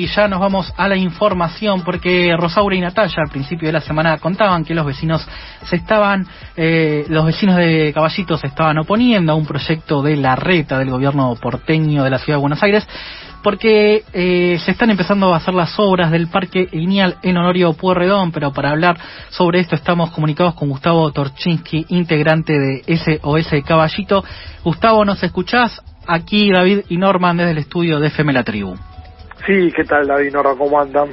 Y ya nos vamos a la información porque Rosaura y Natalia al principio de la semana contaban que los vecinos se estaban, eh, los vecinos de Caballito se estaban oponiendo a un proyecto de la reta del gobierno porteño de la ciudad de Buenos Aires porque eh, se están empezando a hacer las obras del Parque Lineal en Honorio Pueyrredón, pero para hablar sobre esto estamos comunicados con Gustavo Torchinsky, integrante de SOS Caballito. Gustavo, ¿nos escuchás? Aquí David y Norman desde el estudio de FM La Tribu. Sí, ¿qué tal David? ¿Cómo andan?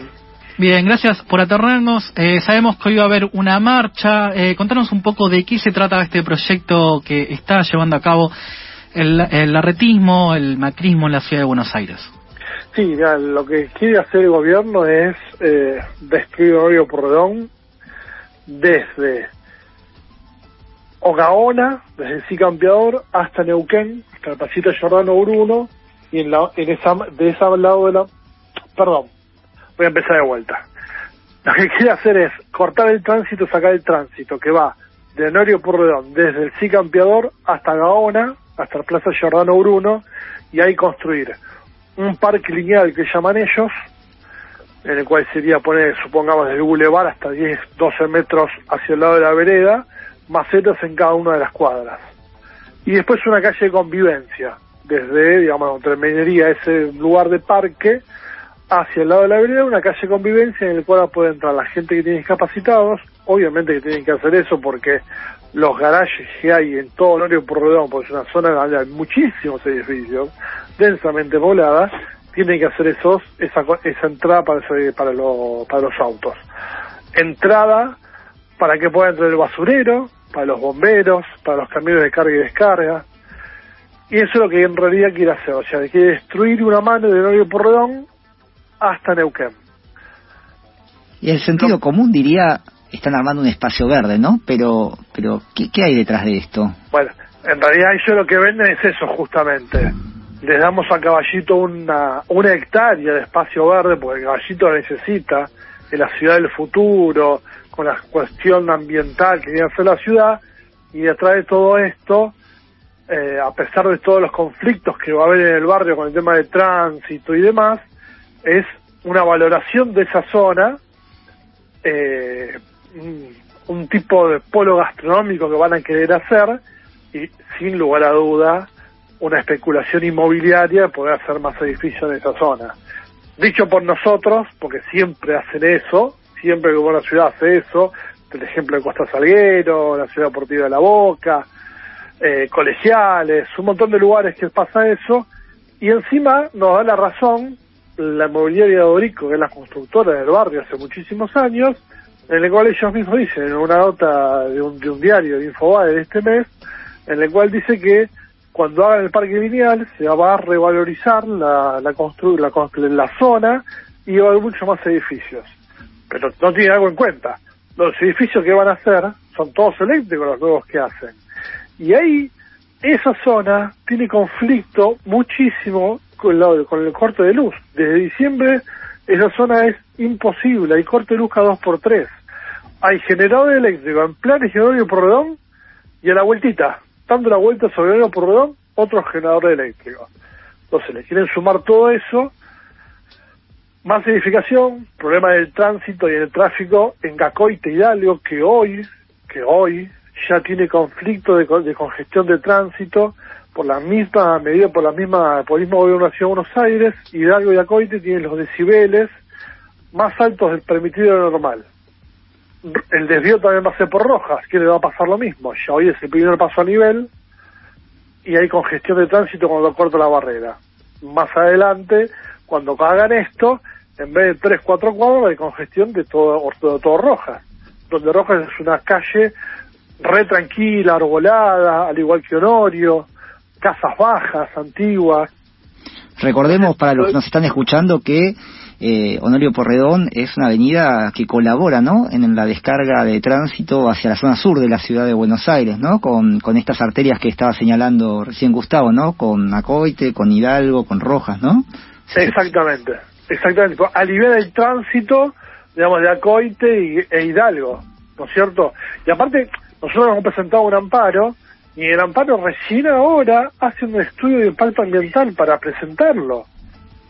Bien, gracias por aterrarnos. Eh, sabemos que hoy va a haber una marcha. Eh, contanos un poco de qué se trata este proyecto que está llevando a cabo el, el arretismo, el macrismo en la ciudad de Buenos Aires. Sí, lo que quiere hacer el gobierno es eh, destruir Río Porredón desde Ogaona, desde el Campeador, hasta Neuquén, hasta el Pasito Jordano Bruno, y en, la, en esa, de ese lado de la... Perdón, voy a empezar de vuelta. Lo que quiere hacer es cortar el tránsito, sacar el tránsito que va de Honorio Porredón, desde el Sí Campeador hasta Gaona, hasta la Plaza Giordano Bruno, y ahí construir un parque lineal que llaman ellos, en el cual sería poner, supongamos, desde el bulevar hasta 10, 12 metros hacia el lado de la vereda, macetas en cada una de las cuadras. Y después una calle de convivencia, desde, digamos, entre Minería, ese lugar de parque, hacia el lado de la vereda, una calle de convivencia en el cual puede entrar la gente que tiene discapacitados, obviamente que tienen que hacer eso porque los garajes que hay en todo Honorio Porredón, porque es una zona donde hay muchísimos edificios, densamente poblada, tienen que hacer esos, esa, esa entrada para, para, para los autos. Entrada para que pueda entrar el basurero, para los bomberos, para los camiones de carga y descarga. Y eso es lo que en realidad quiere hacer, o sea, quiere destruir una mano de Honorio Porredón hasta Neuquén. Y el sentido común diría, están armando un espacio verde, ¿no? Pero, pero ¿qué, ¿qué hay detrás de esto? Bueno, en realidad ellos lo que venden es eso justamente les damos a Caballito una, una hectárea de espacio verde, porque Caballito la necesita, en la ciudad del futuro, con la cuestión ambiental que viene a hacer la ciudad, y detrás de todo esto, eh, a pesar de todos los conflictos que va a haber en el barrio con el tema de tránsito y demás, es una valoración de esa zona, eh, un tipo de polo gastronómico que van a querer hacer, y sin lugar a duda, una especulación inmobiliaria poder hacer más edificios en esa zona. Dicho por nosotros, porque siempre hacen eso, siempre que una ciudad hace eso, el ejemplo de Costa Salguero, la ciudad deportiva de La Boca, eh, colegiales, un montón de lugares que pasa eso, y encima nos da la razón la inmobiliaria de Orico, que es la constructora del barrio hace muchísimos años, en el cual ellos mismos dicen, en una nota de un, de un diario de Infobae de este mes, en el cual dice que cuando hagan el parque lineal se va a revalorizar la, la, la, la zona y va a haber muchos más edificios. Pero no tienen algo en cuenta. Los edificios que van a hacer son todos eléctricos los nuevos que hacen. Y ahí esa zona tiene conflicto muchísimo con, con el corte de luz. Desde diciembre esa zona es imposible, hay corte de luz cada dos por tres. Hay generador eléctrico en planes y por redón y a la vueltita dando la vuelta sobre el Porredón, otro generador eléctrico. Entonces le quieren sumar todo eso, más edificación, problema del tránsito y el tráfico en Gacoite Hidalgo, que hoy, que hoy ya tiene conflicto de, congestión de tránsito por la misma medida, por la misma, por el mismo gobierno de Ciudad de Buenos Aires, Hidalgo y Acoite tienen los decibeles más altos del permitido de normal el desvío también va a ser por Rojas, que le va a pasar lo mismo. Ya hoy es el primer paso a nivel y hay congestión de tránsito cuando corto la barrera. Más adelante, cuando hagan esto, en vez de tres, cuatro cuadros, hay congestión de todo, de todo Rojas, donde Rojas es una calle re tranquila, arbolada, al igual que Honorio, casas bajas, antiguas. Recordemos para los que nos están escuchando que eh, Honorio Porredón es una avenida que colabora, ¿no? En la descarga de tránsito hacia la zona sur de la ciudad de Buenos Aires, ¿no? Con, con estas arterias que estaba señalando recién Gustavo, ¿no? Con Acoite, con Hidalgo, con Rojas, ¿no? Exactamente, exactamente. Alivia el tránsito, digamos, de Acoite e Hidalgo, ¿no es cierto? Y aparte, nosotros hemos presentado un amparo y el amparo recién ahora hace un estudio de impacto ambiental para presentarlo.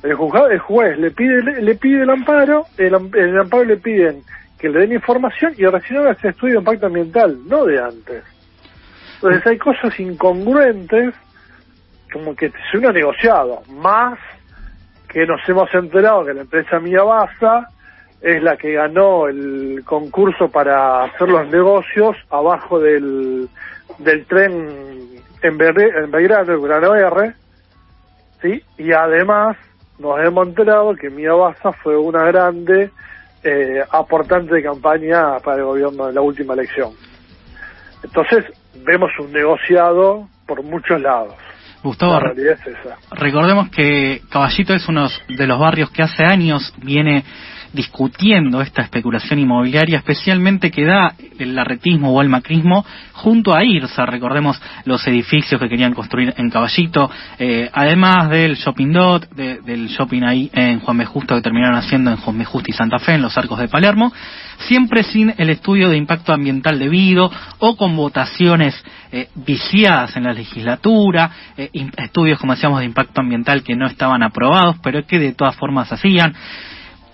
El juzgado, el juez le pide le, pide el amparo, el, el amparo le piden que le den información y recién ahora se estudio de impacto ambiental, no de antes. Entonces hay cosas incongruentes como que se uno ha negociado, más que nos hemos enterado que la empresa Mía Baza es la que ganó el concurso para hacer los negocios abajo del, del tren en, en Belgrano, el Grano R, ¿sí? y además nos hemos enterado que Mía Baza fue una grande eh, aportante de campaña para el gobierno en la última elección. Entonces, vemos un negociado por muchos lados. Gustavo, recordemos que Caballito es uno de los barrios que hace años viene discutiendo esta especulación inmobiliaria, especialmente que da el larretismo o el macrismo junto a IRSA. Recordemos los edificios que querían construir en Caballito, eh, además del shopping dot, del shopping ahí en Juan B. Justo que terminaron haciendo en Juan B. Justo y Santa Fe, en los arcos de Palermo, siempre sin el estudio de impacto ambiental debido o con votaciones eh, viciadas en la legislatura, eh, estudios, como decíamos, de impacto ambiental que no estaban aprobados, pero que de todas formas hacían.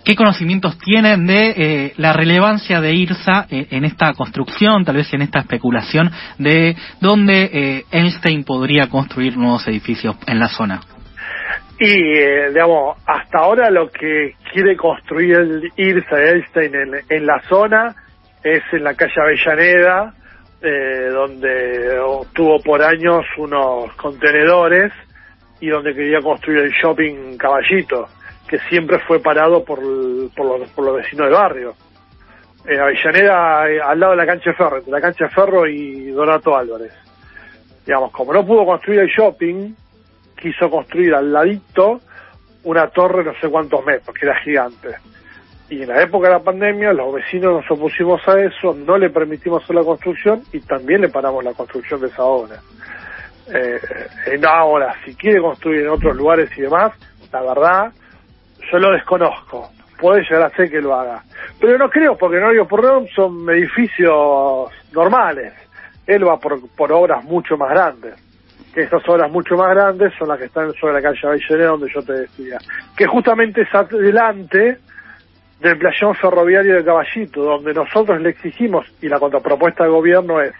¿Qué conocimientos tienen de eh, la relevancia de IRSA eh, en esta construcción, tal vez en esta especulación de dónde eh, Einstein podría construir nuevos edificios en la zona? Y, digamos, hasta ahora lo que quiere construir el IRSA Einstein en, la zona es en la calle Avellaneda, donde tuvo por años unos contenedores y donde quería construir el shopping Caballito que siempre fue parado por, por, los, por los vecinos del barrio. En Avellaneda, eh, al lado de la cancha de Ferro, entre la cancha de Ferro y Donato Álvarez. Digamos, como no pudo construir el shopping, quiso construir al ladito una torre no sé cuántos metros, que era gigante. Y en la época de la pandemia, los vecinos nos opusimos a eso, no le permitimos hacer la construcción y también le paramos la construcción de esa obra. Eh, en ahora, si quiere construir en otros lugares y demás, la verdad, yo lo desconozco. Puede llegar a ser que lo haga. Pero no creo, porque no digo por son edificios normales. Él va por, por obras mucho más grandes. Que esas obras mucho más grandes son las que están sobre la calle Avellaneda, donde yo te decía. Que justamente es adelante del playón ferroviario de Caballito, donde nosotros le exigimos, y la contrapropuesta del gobierno es,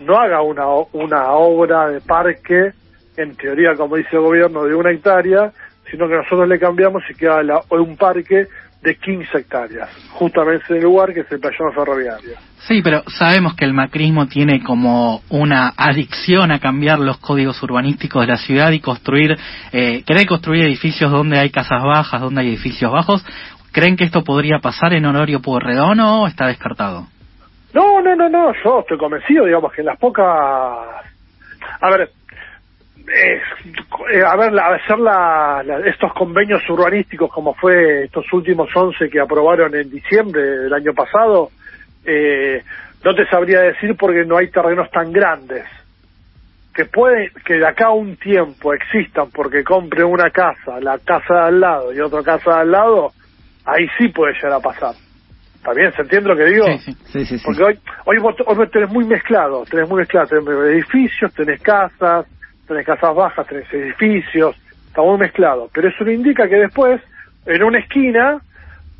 no haga una, una obra de parque, en teoría, como dice el gobierno, de una hectárea, sino que nosotros le cambiamos y queda un parque de 15 hectáreas, justamente en el lugar que es el playón ferroviario. Sí, pero sabemos que el macrismo tiene como una adicción a cambiar los códigos urbanísticos de la ciudad y construir, eh, querer construir edificios donde hay casas bajas, donde hay edificios bajos. ¿Creen que esto podría pasar en Honorio Pueyrredón o está descartado? No, no, no, no, yo estoy convencido, digamos, que en las pocas... A ver, eh, a ver, hacer la, estos convenios urbanísticos como fue estos últimos 11 que aprobaron en diciembre del año pasado, eh, no te sabría decir porque no hay terrenos tan grandes. Que puede que de acá a un tiempo existan porque compre una casa, la casa de al lado y otra casa de al lado, ahí sí puede llegar a pasar. ¿Está bien? ¿Se entiende lo que digo? Sí, sí. porque hoy, hoy, vos, tenés muy mezclado, tenés muy mezclado, tenés edificios, tenés casas, tenés casas bajas, tenés edificios, está muy mezclado. Pero eso no indica que después, en una esquina,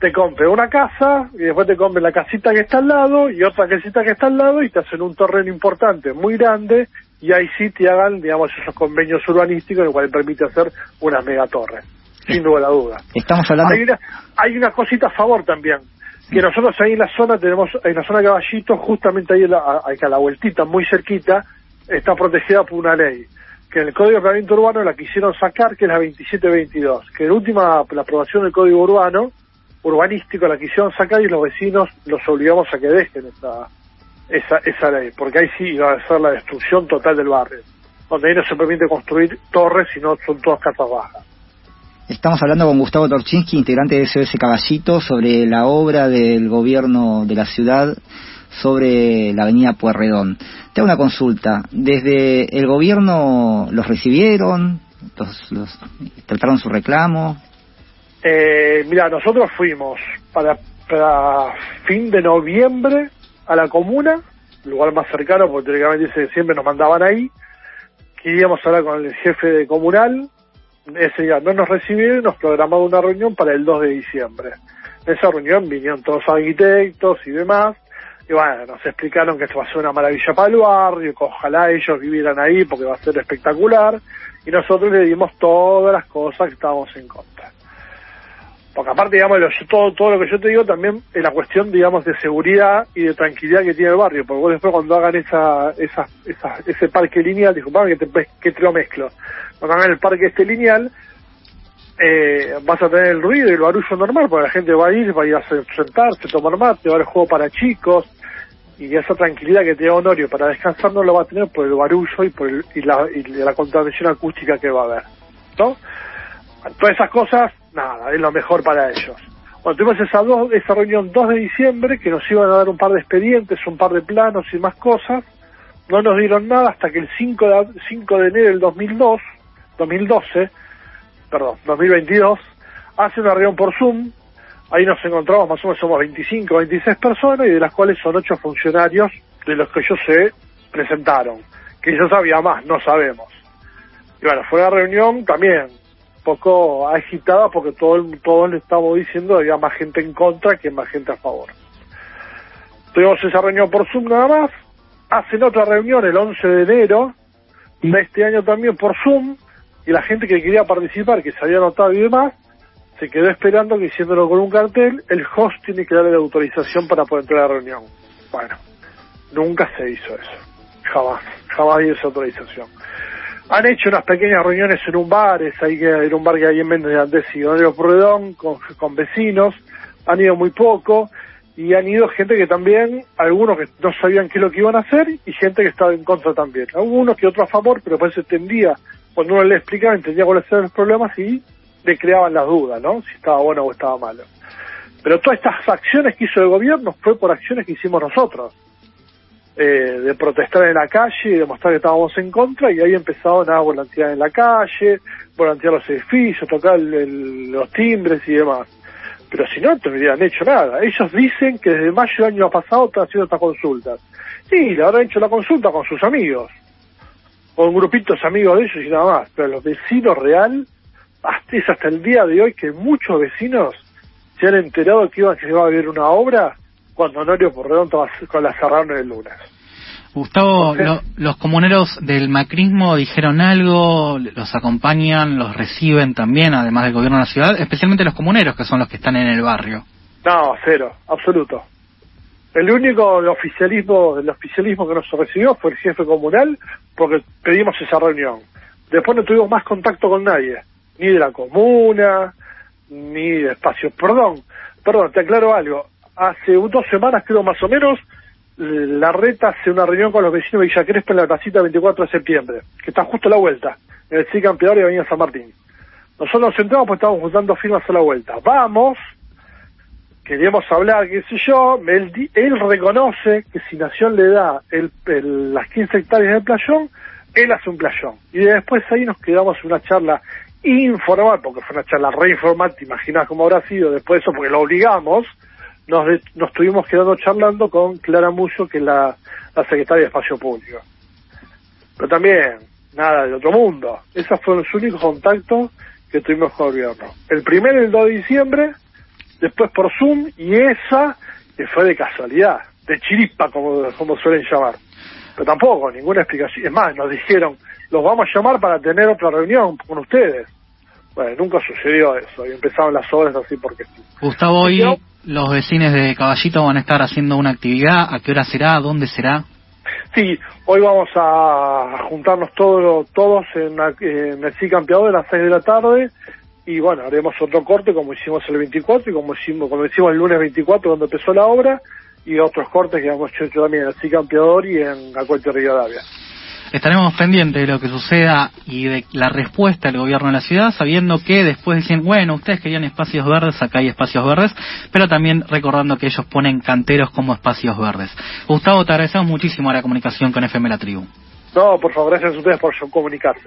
te compre una casa y después te compre la casita que está al lado y otra casita que está al lado y te hacen un terreno importante, muy grande, y ahí sí te hagan, digamos, esos convenios urbanísticos, lo cual permite hacer una megatorre, sin duda duda. Estamos hablando... Hay una, hay una cosita a favor también, que nosotros ahí en la zona tenemos, en la zona de Caballito, justamente ahí, la, ahí a la vueltita, muy cerquita, está protegida por una ley que en el Código de Planeamiento Urbano la quisieron sacar, que es la 2722, que en última la aprobación del Código Urbano, urbanístico, la quisieron sacar y los vecinos los obligamos a que dejen esa, esa, esa ley, porque ahí sí iba a ser la destrucción total del barrio, donde ahí no se permite construir torres, sino son todas casas bajas. Estamos hablando con Gustavo Torchinsky, integrante de SOS Caballito, sobre la obra del gobierno de la ciudad sobre la avenida Puerredón. Te hago una consulta. ¿Desde el gobierno los recibieron? ¿Los, trataron su reclamo? Eh, mira, nosotros fuimos para, para fin de noviembre a la comuna, lugar más cercano, porque teóricamente siempre nos mandaban ahí. Queríamos hablar con el jefe comunal, ese día no nos recibieron y nos programaba una reunión para el 2 de diciembre. En esa reunión vinieron todos los arquitectos y demás, y bueno, nos explicaron que esto va a ser una maravilla para el barrio, que ojalá ellos vivieran ahí porque va a ser espectacular, y nosotros le dimos todas las cosas que estábamos en contra. Porque aparte, digamos, todo, todo lo que yo te digo también es la cuestión, digamos, de seguridad y de tranquilidad que tiene el barrio. Porque vos después cuando hagan esa, esa, esa ese parque lineal, disculpame que te, que te lo mezclo, cuando hagan el parque este lineal, eh, vas a tener el ruido y el barullo normal, porque la gente va a ir, va a ir a sentarse, tomar mate, va a haber juego para chicos, y esa tranquilidad que tiene Honorio para descansar no lo va a tener por el barullo y por y la, y la contaminación acústica que va a haber. ¿no? Todas esas cosas, nada, es lo mejor para ellos. Bueno, tuvimos esa, dos, esa reunión 2 de diciembre que nos iban a dar un par de expedientes, un par de planos y más cosas. No nos dieron nada hasta que el 5 de, 5 de enero del 2002, 2012, perdón, 2022, hace una reunión por Zoom. Ahí nos encontramos, más o menos somos 25, 26 personas y de las cuales son 8 funcionarios de los que yo sé presentaron. Que yo sabía más, no sabemos. Y bueno, fue una reunión también poco agitada porque todo todos le estamos diciendo había más gente en contra que más gente a favor. Tuvimos esa reunión por Zoom nada más, hacen otra reunión el 11 de enero de este año también por Zoom y la gente que quería participar, que se había anotado y demás, se quedó esperando que diciéndolo con un cartel, el host tiene que darle la autorización para poder entrar a la reunión. Bueno, nunca se hizo eso. Jamás, jamás dio esa autorización. Han hecho unas pequeñas reuniones en un bar, es ahí que en un bar que hay en Méndez de y Don Porredón, con, con vecinos, han ido muy poco, y han ido gente que también, algunos que no sabían qué es lo que iban a hacer, y gente que estaba en contra también. Algunos que otros a favor, pero pues entendía, cuando uno le explicaba, entendía cuáles eran los problemas y le creaban las dudas, ¿no? Si estaba bueno o estaba malo. Pero todas estas acciones que hizo el gobierno fue por acciones que hicimos nosotros. Eh, de protestar en la calle y demostrar que estábamos en contra y ahí empezaron a volantear en la calle, volantear los edificios, tocar los timbres y demás. Pero si no, no hubieran hecho nada. Ellos dicen que desde mayo del año pasado están haciendo estas consultas. Sí, le habrán hecho la consulta con sus amigos, con grupitos amigos de ellos y nada más. Pero los vecinos real, hasta, es hasta el día de hoy que muchos vecinos se han enterado que iba, que iba a haber una obra cuando Honorio Porredón con la cerraron el lunes. Gustavo, los comuneros del macrismo dijeron algo, los acompañan, los reciben también, además del gobierno de la ciudad, especialmente los comuneros, que son los que están en el barrio. No, cero, absoluto. El único el oficialismo, el oficialismo que nos recibió fue el jefe comunal, porque pedimos esa reunión. Después no tuvimos más contacto con nadie, ni de la comuna, ni de espacio. Perdón, perdón, te aclaro algo hace dos semanas, creo más o menos, la reta hace una reunión con los vecinos de Villa Crespa en la casita 24 de septiembre, que está justo a la vuelta, en el CIC Campeador y Avenida San Martín. Nosotros nos entramos pues estábamos juntando firmas a la vuelta. Vamos, queríamos hablar, qué sé yo, él, él reconoce que si Nación le da el, las 15 hectáreas del playón, él hace un playón. Y después ahí nos quedamos en una charla informal, porque fue una charla re informal, te imaginas cómo habrá sido después de eso, porque lo obligamos, nos, nos estuvimos quedando charlando con Clara Muso, que es la, secretaria de Espacio Público. Pero también, nada de otro mundo. Esos fueron los únicos contactos que tuvimos con el gobierno. El primero, el 2 de diciembre, después por Zoom, y esa que fue de casualidad, de chiripa, como, como suelen llamar. Pero tampoco, ninguna explicación. Es más, nos dijeron, los vamos a llamar para tener otra reunión con ustedes. Bueno, nunca sucedió eso, y empezaron las obras así porque sí. Gustavo, hoy los vecinos de Caballito van a estar haciendo una actividad. ¿A qué hora será? ¿Dónde será? Sí, hoy vamos a juntarnos todos todos en, en el CIC Campeador a las 6 de la tarde y bueno, haremos otro corte como hicimos el 24 y como hicimos, como hicimos el lunes 24 cuando empezó la obra y otros cortes que hemos hecho también en el CIC Campeador y en Acueto Rivadavia. Estaremos pendientes de lo que suceda y de la respuesta del gobierno de la ciudad, sabiendo que después dicen, bueno, ustedes querían espacios verdes, acá hay espacios verdes, pero también recordando que ellos ponen canteros como espacios verdes. Gustavo, te agradecemos muchísimo la comunicación con FM La Tribu. No, por favor, gracias a ustedes por comunicarse.